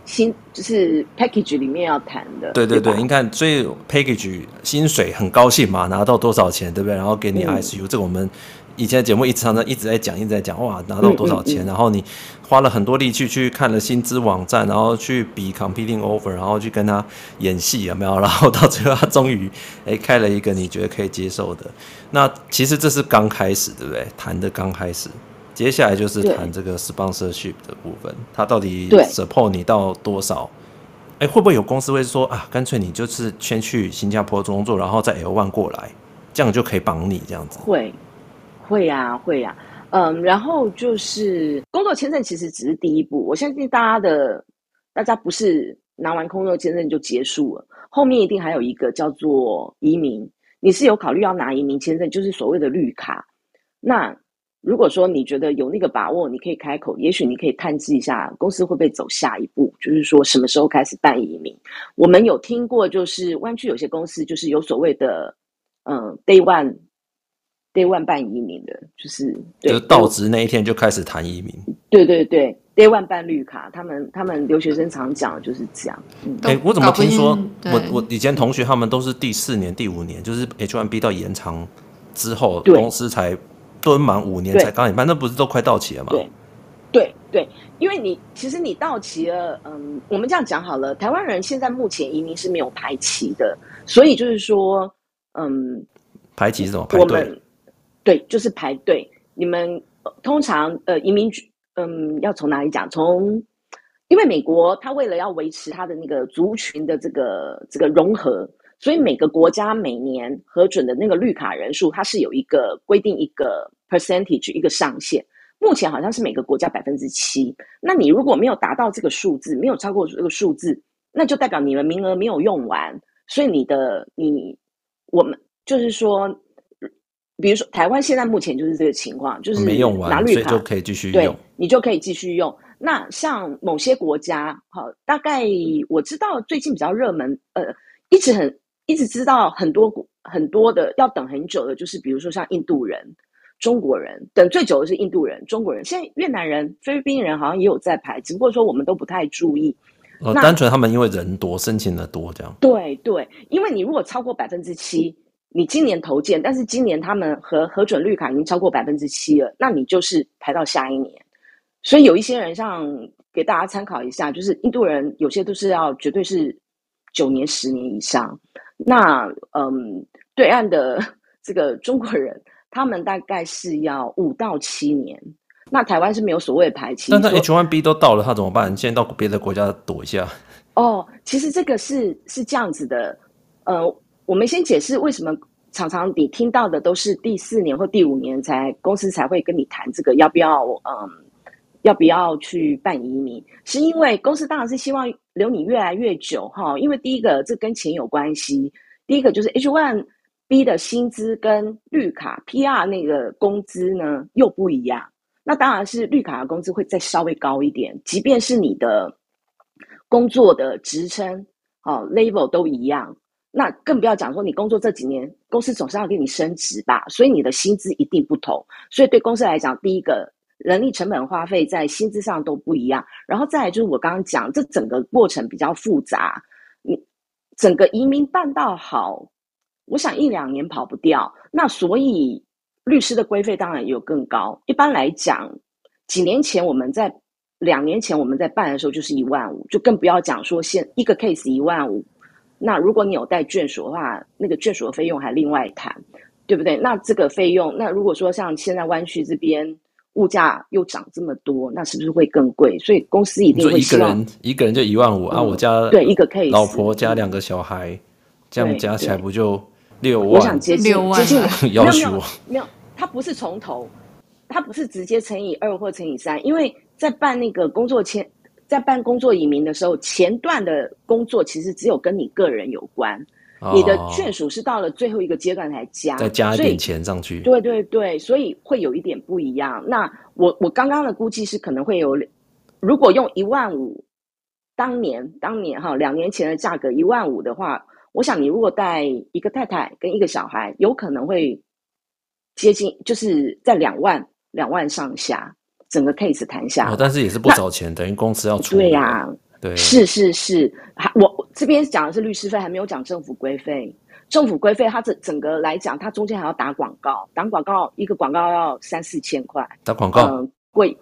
薪就是 package 里面要谈的。对对对，你看，所以 package 薪水很高兴嘛，拿到多少钱，对不对？然后给你 ICU，、嗯、这个我们以前的节目一直常常一直在讲，一直在讲，哇，拿到多少钱？嗯嗯嗯、然后你花了很多力气去看了薪资网站，然后去比 competing offer，然后去跟他演戏，有没有？然后到最后他终于哎开了一个你觉得可以接受的。那其实这是刚开始，对不对？谈的刚开始。接下来就是谈这个 sponsorship 的部分，他到底 support 你到多少？哎，会不会有公司会说啊，干脆你就是先去新加坡工作，然后再 L one 过来，这样就可以绑你这样子？会，会呀，会呀。嗯，然后就是工作签证其实只是第一步，我相信大家的大家不是拿完工作签证就结束了，后面一定还有一个叫做移民，你是有考虑要拿移民签证，就是所谓的绿卡，那。如果说你觉得有那个把握，你可以开口，也许你可以探知一下公司会不会走下一步，就是说什么时候开始办移民。我们有听过，就是湾区有些公司就是有所谓的，嗯、，day one day one 办移民的，就是就是到职那一天就开始谈移民。对对对，day one 办绿卡，他们他们留学生常讲的就是这样。哎、嗯欸，我怎么听说我我以前同学他们都是第四年、第五年，就是 H1B 到延长之后，公司才。蹲满五年才刚领办，那不是都快到期了吗？对，对，对，因为你其实你到期了，嗯，我们这样讲好了，台湾人现在目前移民是没有排期的，所以就是说，嗯，排期是什么？排队？对，就是排队。你们通常呃移民局，嗯，要从哪里讲？从因为美国它为了要维持它的那个族群的这个这个融合。所以每个国家每年核准的那个绿卡人数，它是有一个规定一个 percentage 一个上限。目前好像是每个国家百分之七。那你如果没有达到这个数字，没有超过这个数字，那就代表你的名额没有用完。所以你的你我们就是说，比如说台湾现在目前就是这个情况，就是没用完，所以就可以继续用，对，你就可以继续用。那像某些国家，好，大概我知道最近比较热门，呃，一直很。一直知道很多很多的要等很久的，就是比如说像印度人、中国人，等最久的是印度人、中国人。现在越南人、菲律宾人好像也有在排，只不过说我们都不太注意。哦，单纯他们因为人多，申请的多这样。对对，因为你如果超过百分之七，你今年投件，但是今年他们核核准绿卡已经超过百分之七了，那你就是排到下一年。所以有一些人，像给大家参考一下，就是印度人有些都是要绝对是九年、十年以上。那嗯，对岸的这个中国人，他们大概是要五到七年。那台湾是没有所谓的排期。那他 H1B 都到了，他怎么办？现在到别的国家躲一下？哦，其实这个是是这样子的。呃，我们先解释为什么常常你听到的都是第四年或第五年才公司才会跟你谈这个要不要嗯要不要去办移民，是因为公司当然是希望。留你越来越久哈，因为第一个这跟钱有关系，第一个就是 H one。B 的薪资跟绿卡 PR 那个工资呢又不一样，那当然是绿卡的工资会再稍微高一点，即便是你的工作的职称哦 level 都一样，那更不要讲说你工作这几年公司总是要给你升职吧，所以你的薪资一定不同，所以对公司来讲，第一个。人力成本花费在薪资上都不一样，然后再来就是我刚刚讲，这整个过程比较复杂，你整个移民办到好，我想一两年跑不掉。那所以律师的规费当然有更高。一般来讲，几年前我们在两年前我们在办的时候就是一万五，就更不要讲说现一个 case 一万五。那如果你有带眷属的话，那个眷属的费用还另外谈，对不对？那这个费用，那如果说像现在湾区这边。物价又涨这么多，那是不是会更贵？所以公司一定会一个人一个人就一万五、嗯、啊！我家对一个 case，老婆加两个小孩，嗯、这样加起来不就六万？我想接近六万，接近 要求没有没有，他不是从头，他不是直接乘以二或乘以三，因为在办那个工作签，在办工作移民的时候，前段的工作其实只有跟你个人有关。你的眷属是到了最后一个阶段才加，再加一点钱上去。对对对，所以会有一点不一样。那我我刚刚的估计是可能会有，如果用一万五，当年当年哈两年前的价格一万五的话，我想你如果带一个太太跟一个小孩，有可能会接近，就是在两万两万上下，整个 case 谈下。哦，但是也是不少钱，等于公司要出。对呀、啊。对，是是是，还我这边讲的是律师费，还没有讲政府规费。政府规费它整整个来讲，它中间还要打广告，打广告一个广告要三四千块。打广告，嗯，贵。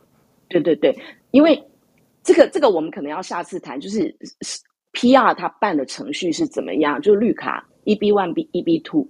对对对，因为这个这个我们可能要下次谈，就是 PR 它办的程序是怎么样，就是绿卡 EB one B EB two。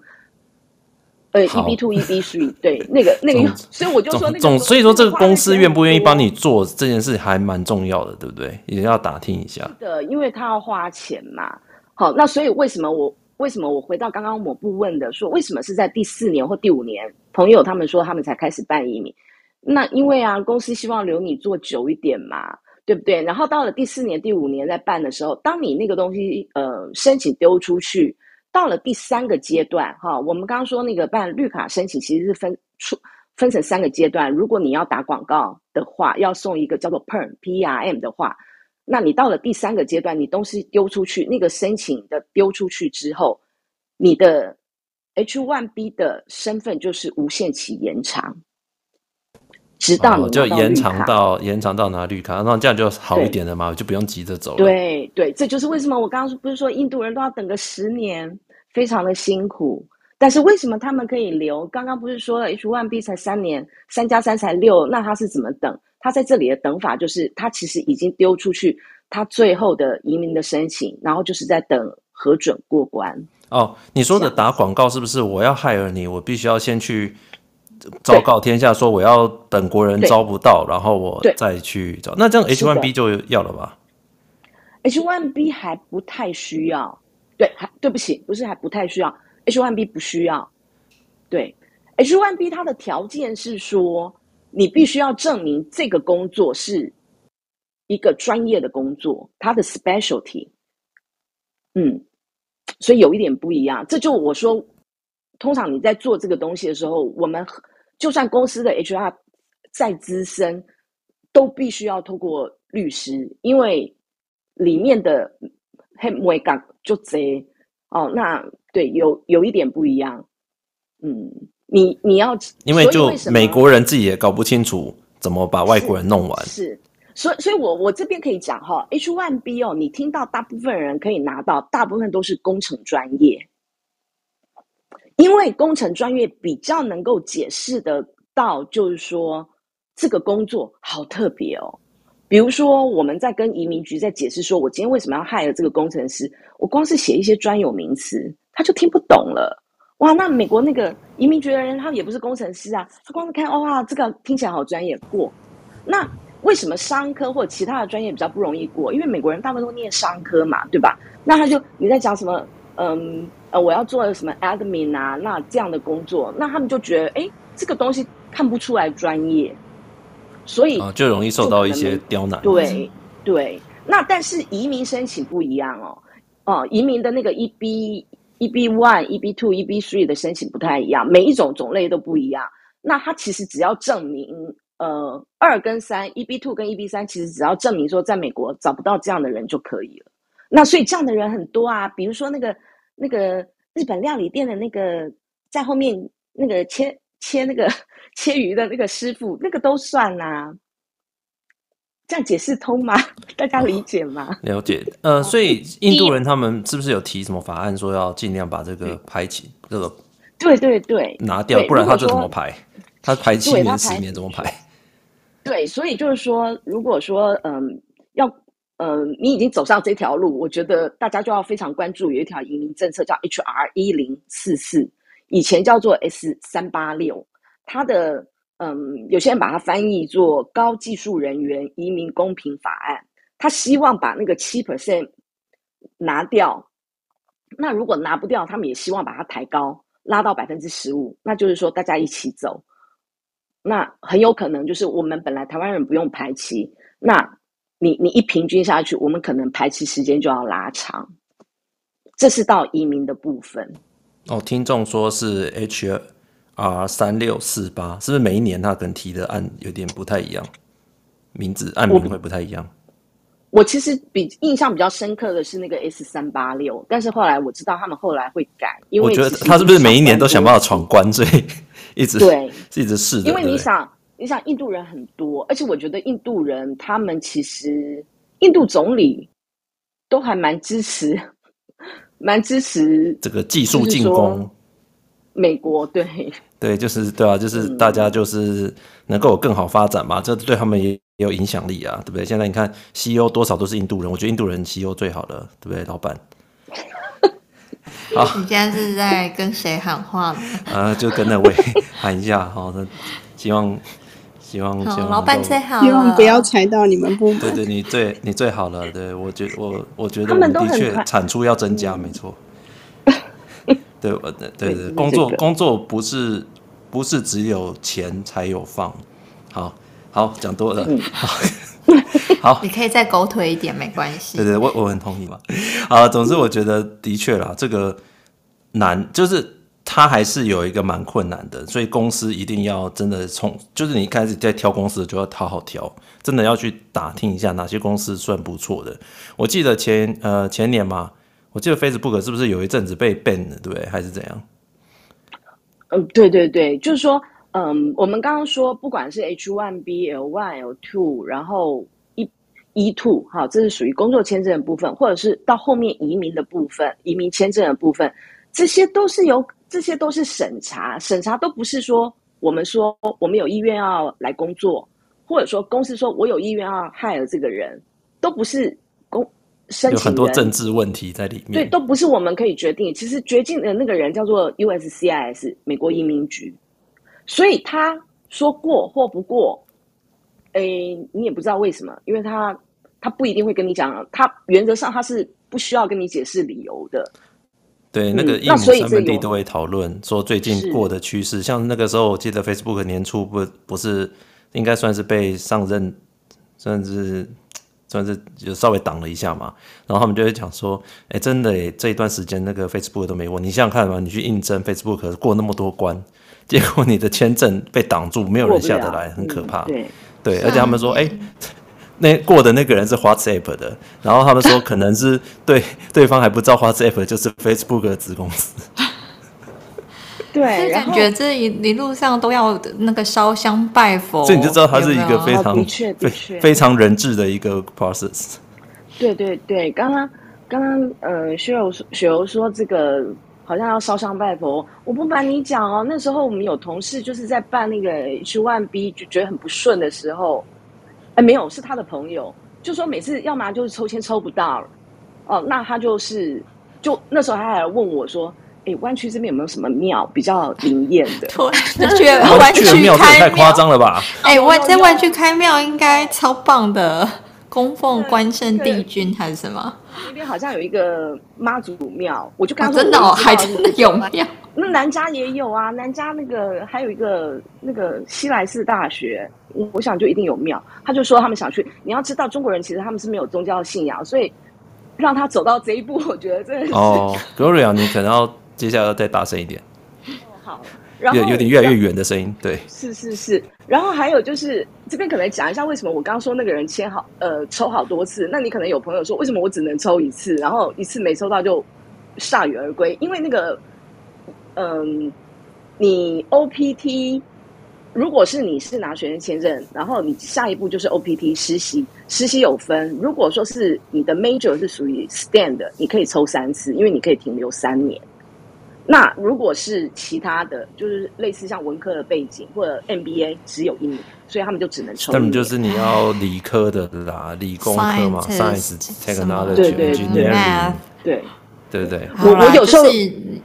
呃，EB two、EB three，对，那个那个，所以我就说那个，总所以说这个公司愿不愿意帮你做这件事还蛮重要的，对不对？也要打听一下。是的，因为他要花钱嘛。好，那所以为什么我为什么我回到刚刚某部问的说，为什么是在第四年或第五年？朋友他们说他们才开始办移民，那因为啊，公司希望留你做久一点嘛，对不对？然后到了第四年、第五年在办的时候，当你那个东西呃申请丢出去。到了第三个阶段，哈，我们刚刚说那个办绿卡申请其实是分出分成三个阶段。如果你要打广告的话，要送一个叫做 PERM P R M 的话，那你到了第三个阶段，你东西丢出去，那个申请的丢出去之后，你的 H one B 的身份就是无限期延长，直到你、哦、就延长到延长到拿绿卡，那这样就好一点了嘛，就不用急着走了。对对，这就是为什么我刚刚说不是说印度人都要等个十年，非常的辛苦。但是为什么他们可以留？刚刚不是说了 H one B 才三年，三加三才六，那他是怎么等？他在这里的等法就是，他其实已经丢出去他最后的移民的申请，然后就是在等核准过关。哦，你说的打广告是不是？我要 hire 你，我必须要先去昭告天下，说我要等国人招不到，然后我再去找。那这样 H one B 就要了吧？H one B 还不太需要。对，还对不起，不是还不太需要。H1B 不需要，对，H1B 它的条件是说，你必须要证明这个工作是一个专业的工作，它的 specialty，嗯，所以有一点不一样。这就我说，通常你在做这个东西的时候，我们就算公司的 HR 再资深，都必须要透过律师，因为里面的黑美感就贼哦，那。对，有有一点不一样，嗯，你你要，因为就美国人自己也搞不清楚怎么把外国人弄完，是，是所以所以我我这边可以讲哈，H one B 哦，你听到大部分人可以拿到，大部分都是工程专业，因为工程专业比较能够解释得到，就是说这个工作好特别哦。比如说，我们在跟移民局在解释说，我今天为什么要害了这个工程师，我光是写一些专有名词，他就听不懂了。哇，那美国那个移民局的人，他也不是工程师啊，他光是看，哇，这个听起来好专业，过。那为什么商科或者其他的专业比较不容易过？因为美国人大部分都念商科嘛，对吧？那他就你在讲什么？嗯呃，我要做什么 admin 啊？那这样的工作，那他们就觉得，哎，这个东西看不出来专业。所以就、哦、就容易受到一些刁难。对对，那但是移民申请不一样哦，哦，移民的那个 EB、EB one、EB two、EB three 的申请不太一样，每一种种类都不一样。那他其实只要证明，呃，二跟三，EB two 跟 EB 三，其实只要证明说在美国找不到这样的人就可以了。那所以这样的人很多啊，比如说那个那个日本料理店的那个在后面那个切切那个。切鱼的那个师傅，那个都算啦、啊，这样解释通吗？大家理解吗？哦、了解。呃，所以印度人他们是不是有提什么法案，说要尽量把这个排期这个？对对对，拿掉，不然他就怎么排？他排七年十年怎么排？对，所以就是说，如果说嗯要嗯你已经走上这条路，我觉得大家就要非常关注有一条移民政策叫 HR 一零四四，以前叫做 S 三八六。他的嗯，有些人把它翻译做高技术人员移民公平法案，他希望把那个七 percent 拿掉。那如果拿不掉，他们也希望把它抬高，拉到百分之十五。那就是说，大家一起走。那很有可能就是我们本来台湾人不用排期，那你你一平均下去，我们可能排期时间就要拉长。这是到移民的部分。哦，听众说是 H。R 三六四八是不是每一年它可能提的案有点不太一样，名字案名会不太一样我？我其实比印象比较深刻的是那个 S 三八六，但是后来我知道他们后来会改，因为我觉得他是不是每一年都想办法闯关，所以一直对一直试。因为你想，你想印度人很多，而且我觉得印度人他们其实印度总理都还蛮支持，蛮支持这个技术进攻。美国对对，就是对啊，就是大家就是能够有更好发展嘛，这、嗯、对他们也有影响力啊，对不对？现在你看 CEO 多少都是印度人，我觉得印度人 CEO 最好的，对不对，老板？好，你现在是在跟谁喊话呢？啊，就跟那位喊一下，好的，希望希望希望老板最好，希望不要踩到你们部门。对对，你最你最好了，对我觉我我觉得我们的确产出要增加，没错。对，对对对，工作工作不是不是只有钱才有放，好好讲多了，嗯、好，你可以再狗腿一点，没关系。对对，我我很同意嘛。啊，总之我觉得的确啦，这个难就是它还是有一个蛮困难的，所以公司一定要真的从，就是你一开始在挑公司就要好好挑，真的要去打听一下哪些公司算不错的。我记得前呃前年嘛，我记得 Facebook 是不是有一阵子被 ban 了，对不对？还是怎样？嗯，对对对，就是说，嗯，我们刚刚说，不管是 H one B、L one、L two，然后 E E2，哈，这是属于工作签证的部分，或者是到后面移民的部分，移民签证的部分，这些都是由这些都是审查，审查都不是说我们说我们有意愿要来工作，或者说公司说我有意愿要 hire 这个人，都不是公。有很多政治问题在里面，对，都不是我们可以决定。其实决定的那个人叫做 USCIS 美国移民局，所以他说过或不过，哎，你也不知道为什么，因为他他不一定会跟你讲，他原则上他是不需要跟你解释理由的。对，那个印尼三分地都会讨论说最近过的趋势，像那个时候我记得 Facebook 年初不不是应该算是被上任，算是。算是就稍微挡了一下嘛，然后他们就会讲说，哎，真的，这一段时间那个 Facebook 都没问，你。想想看嘛，你去应征 Facebook 过那么多关，结果你的签证被挡住，没有人下得来，很可怕。对。对，而且他们说，哎，那过的那个人是 WhatsApp 的，然后他们说可能是对对方还不知道 WhatsApp 就是 Facebook 的子公司。对，感觉这一一路上都要那个烧香拜佛，所以你就知道它是一个非常、哦、的确的确非常人质的一个 process。对对对，刚刚刚刚呃，雪柔雪柔说这个好像要烧香拜佛，我不瞒你讲哦，那时候我们有同事就是在办那个 H one B 就觉得很不顺的时候，哎，没有，是他的朋友，就说每次要么就是抽签抽不到，哦，那他就是就那时候他还问我说。哎，湾区这边有没有什么庙比较灵验的？对，就觉得湾区开庙太夸张了吧？哎，湾在湾区开庙应该超棒的，供奉关圣帝君还是什么？那边好像有一个妈祖庙，我就刚刚真的哦，还真的有庙。那南加也有啊，南加那个还有一个那个西来寺大学，我想就一定有庙。他就说他们想去，你要知道中国人其实他们是没有宗教信仰，所以让他走到这一步，我觉得真的是哦，Gloria，你可能要。接下来要再大声一点。哦，好，然后有有点越来越远的声音，对，是是是。然后还有就是这边可能讲一下为什么我刚刚说那个人签好呃抽好多次，那你可能有朋友说为什么我只能抽一次，然后一次没抽到就铩羽而归？因为那个嗯、呃，你 OPT 如果是你是拿学生签证，然后你下一步就是 OPT 实习，实习有分。如果说是你的 major 是属于 stand，，你可以抽三次，因为你可以停留三年。那如果是其他的，就是类似像文科的背景或者 MBA，只有一年，所以他们就只能抽。他们就是你要理科的啦，理工科嘛，Science、Technology、对对 Engineering，对对对。我我有时候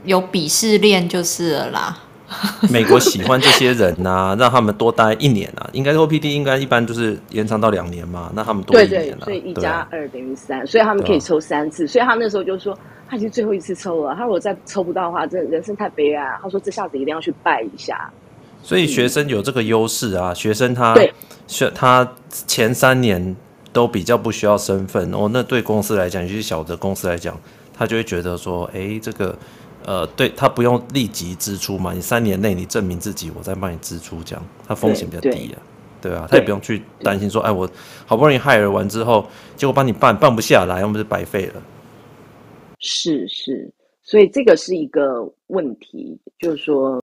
有鄙视链就是了啦。美国喜欢这些人呐、啊，让他们多待一年啊。应该 OPT 应该一般就是延长到两年嘛，那他们多一年、啊、对对，所以一加二等于三，所以他们可以抽三次。所以他那时候就说。他已经最后一次抽了，他如果再抽不到的话，这人生太悲哀。他说这下子一定要去拜一下。所以学生有这个优势啊，嗯、学生他学，他前三年都比较不需要身份哦。那对公司来讲，尤其小的公司来讲，他就会觉得说，哎，这个呃，对他不用立即支出嘛，你三年内你证明自己，我再帮你支出，这样他风险比较低啊，对，啊，他也不用去担心说，哎，我好不容易 hire 完之后，结果帮你办办不下来，我们是白费了。是是，所以这个是一个问题，就是说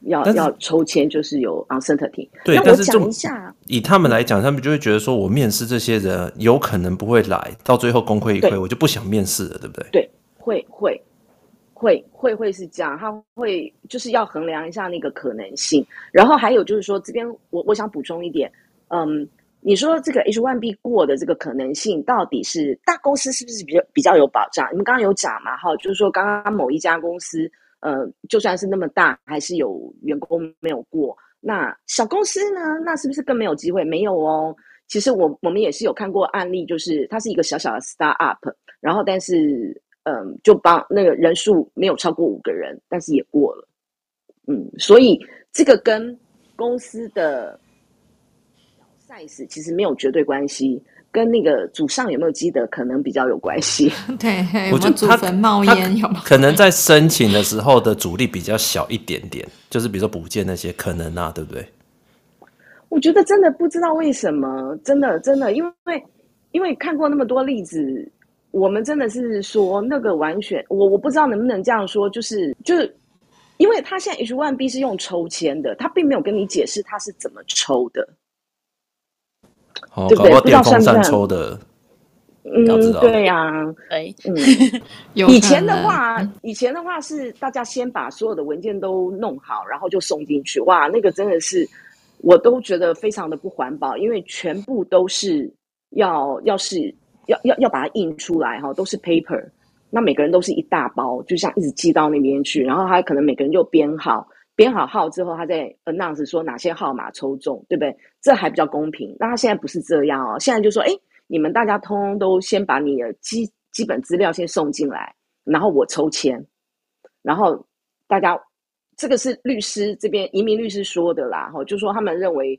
要要抽签，就是有 uncertainty。对，但是讲一下，以他们来讲，他们就会觉得说，我面试这些人有可能不会来，到最后功亏一篑，我就不想面试了，对不对？对，会会会会会是这样，他会就是要衡量一下那个可能性。然后还有就是说，这边我我想补充一点，嗯。你说这个 H1B 过的这个可能性，到底是大公司是不是比较比较有保障？你们刚刚有讲嘛？哈，就是说刚刚某一家公司，呃，就算是那么大，还是有员工没有过。那小公司呢？那是不是更没有机会？没有哦。其实我我们也是有看过案例，就是它是一个小小的 startup，然后但是嗯、呃，就帮那个人数没有超过五个人，但是也过了。嗯，所以这个跟公司的。size 其实没有绝对关系，跟那个祖上有没有积德可能比较有关系。对，我觉得祖坟冒烟有，可能在申请的时候的阻力比较小一点点，就是比如说补件那些可能啊，对不对？我觉得真的不知道为什么，真的真的，因为因为看过那么多例子，我们真的是说那个完全，我我不知道能不能这样说，就是就是，因为他现在 H one B 是用抽签的，他并没有跟你解释他是怎么抽的，哦、对不对？不知道算不算抽的？嗯，对呀、啊，哎，嗯，以前的话，以前的话是大家先把所有的文件都弄好，然后就送进去，哇，那个真的是。我都觉得非常的不环保，因为全部都是要要是要要要把它印出来哈，都是 paper，那每个人都是一大包，就像一直寄到那边去，然后他可能每个人就编号，编好号之后，他再 announce 说哪些号码抽中，对不对？这还比较公平。那他现在不是这样哦，现在就说，哎，你们大家通通都先把你的基基本资料先送进来，然后我抽签，然后大家。这个是律师这边移民律师说的啦，哈，就说他们认为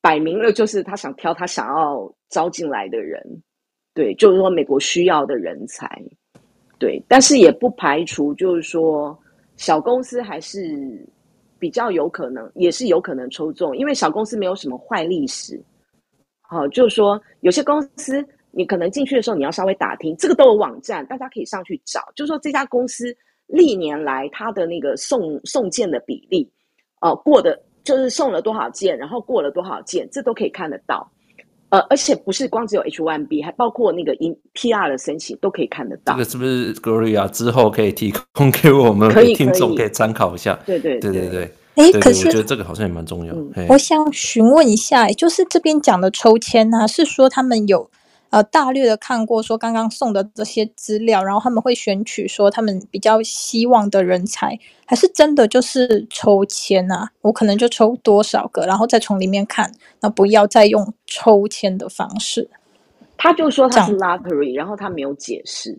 摆明了就是他想挑他想要招进来的人，对，就是说美国需要的人才，对，但是也不排除就是说小公司还是比较有可能，也是有可能抽中，因为小公司没有什么坏历史，好，就是说有些公司你可能进去的时候你要稍微打听，这个都有网站，大家可以上去找，就是说这家公司。历年来，他的那个送送件的比例，呃，过的就是送了多少件，然后过了多少件，这都可以看得到。呃，而且不是光只有 H1B，还包括那个 PR 的申请都可以看得到。这个是不是 Gloria 之后可以提供给我们 听众可以参考一下？对对对对对。哎，可是我觉得这个好像也蛮重要。嗯、我想询问一下，就是这边讲的抽签呢、啊，是说他们有。呃，大略的看过说刚刚送的这些资料，然后他们会选取说他们比较希望的人才，还是真的就是抽签啊？我可能就抽多少个，然后再从里面看，那不要再用抽签的方式。他就说他是 lottery，然后他没有解释。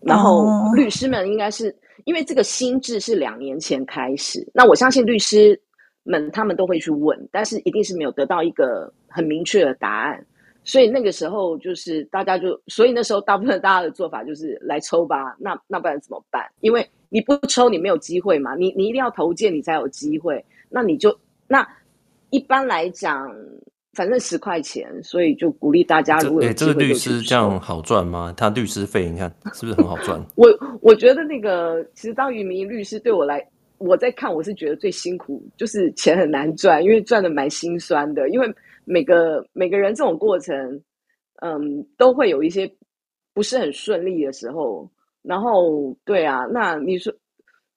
然后律师们应该是、哦、因为这个心智是两年前开始，那我相信律师们他们都会去问，但是一定是没有得到一个很明确的答案。所以那个时候就是大家就，所以那时候大部分大家的做法就是来抽吧，那那不然怎么办？因为你不抽你没有机会嘛，你你一定要投件你才有机会，那你就那一般来讲，反正十块钱，所以就鼓励大家如果这个律师这样好赚吗？他律师费你看是不是很好赚？我我觉得那个其实当移民律师对我来，我在看我是觉得最辛苦，就是钱很难赚，因为赚的蛮心酸的，因为。每个每个人这种过程，嗯，都会有一些不是很顺利的时候。然后，对啊，那你说，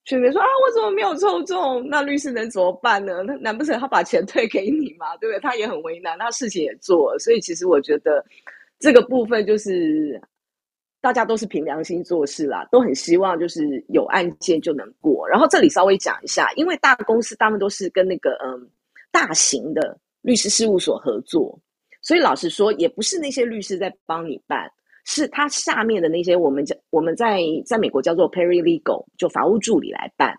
选民说啊，我怎么没有抽中？那律师能怎么办呢？那难不成他把钱退给你吗？对不对？他也很为难，他事情也做。所以，其实我觉得这个部分就是大家都是凭良心做事啦，都很希望就是有案件就能过。然后这里稍微讲一下，因为大公司他们都是跟那个嗯大型的。律师事务所合作，所以老实说，也不是那些律师在帮你办，是他下面的那些我们叫我们在在美国叫做 paralegal，就法务助理来办。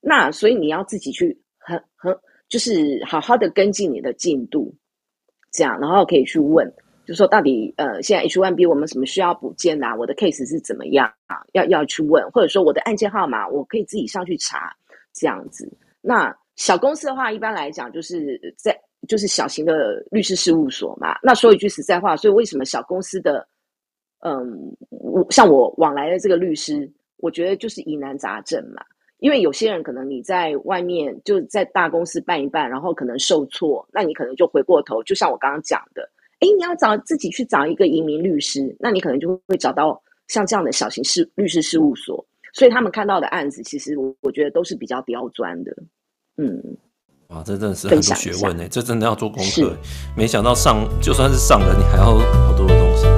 那所以你要自己去很很就是好好的跟进你的进度，这样，然后可以去问，就说到底呃现在 H1B 我们什么需要补件啊？我的 case 是怎么样啊？要要去问，或者说我的案件号码我可以自己上去查，这样子。那小公司的话，一般来讲就是在。就是小型的律师事务所嘛，那说一句实在话，所以为什么小公司的，嗯，我像我往来的这个律师，我觉得就是疑难杂症嘛。因为有些人可能你在外面就在大公司办一办，然后可能受挫，那你可能就回过头，就像我刚刚讲的，诶，你要找自己去找一个移民律师，那你可能就会找到像这样的小型事律师事务所，所以他们看到的案子，其实我我觉得都是比较刁钻的，嗯。哇，这真的是很多学问呢，这真的要做功课。没想到上就算是上了，你还要好多的东西。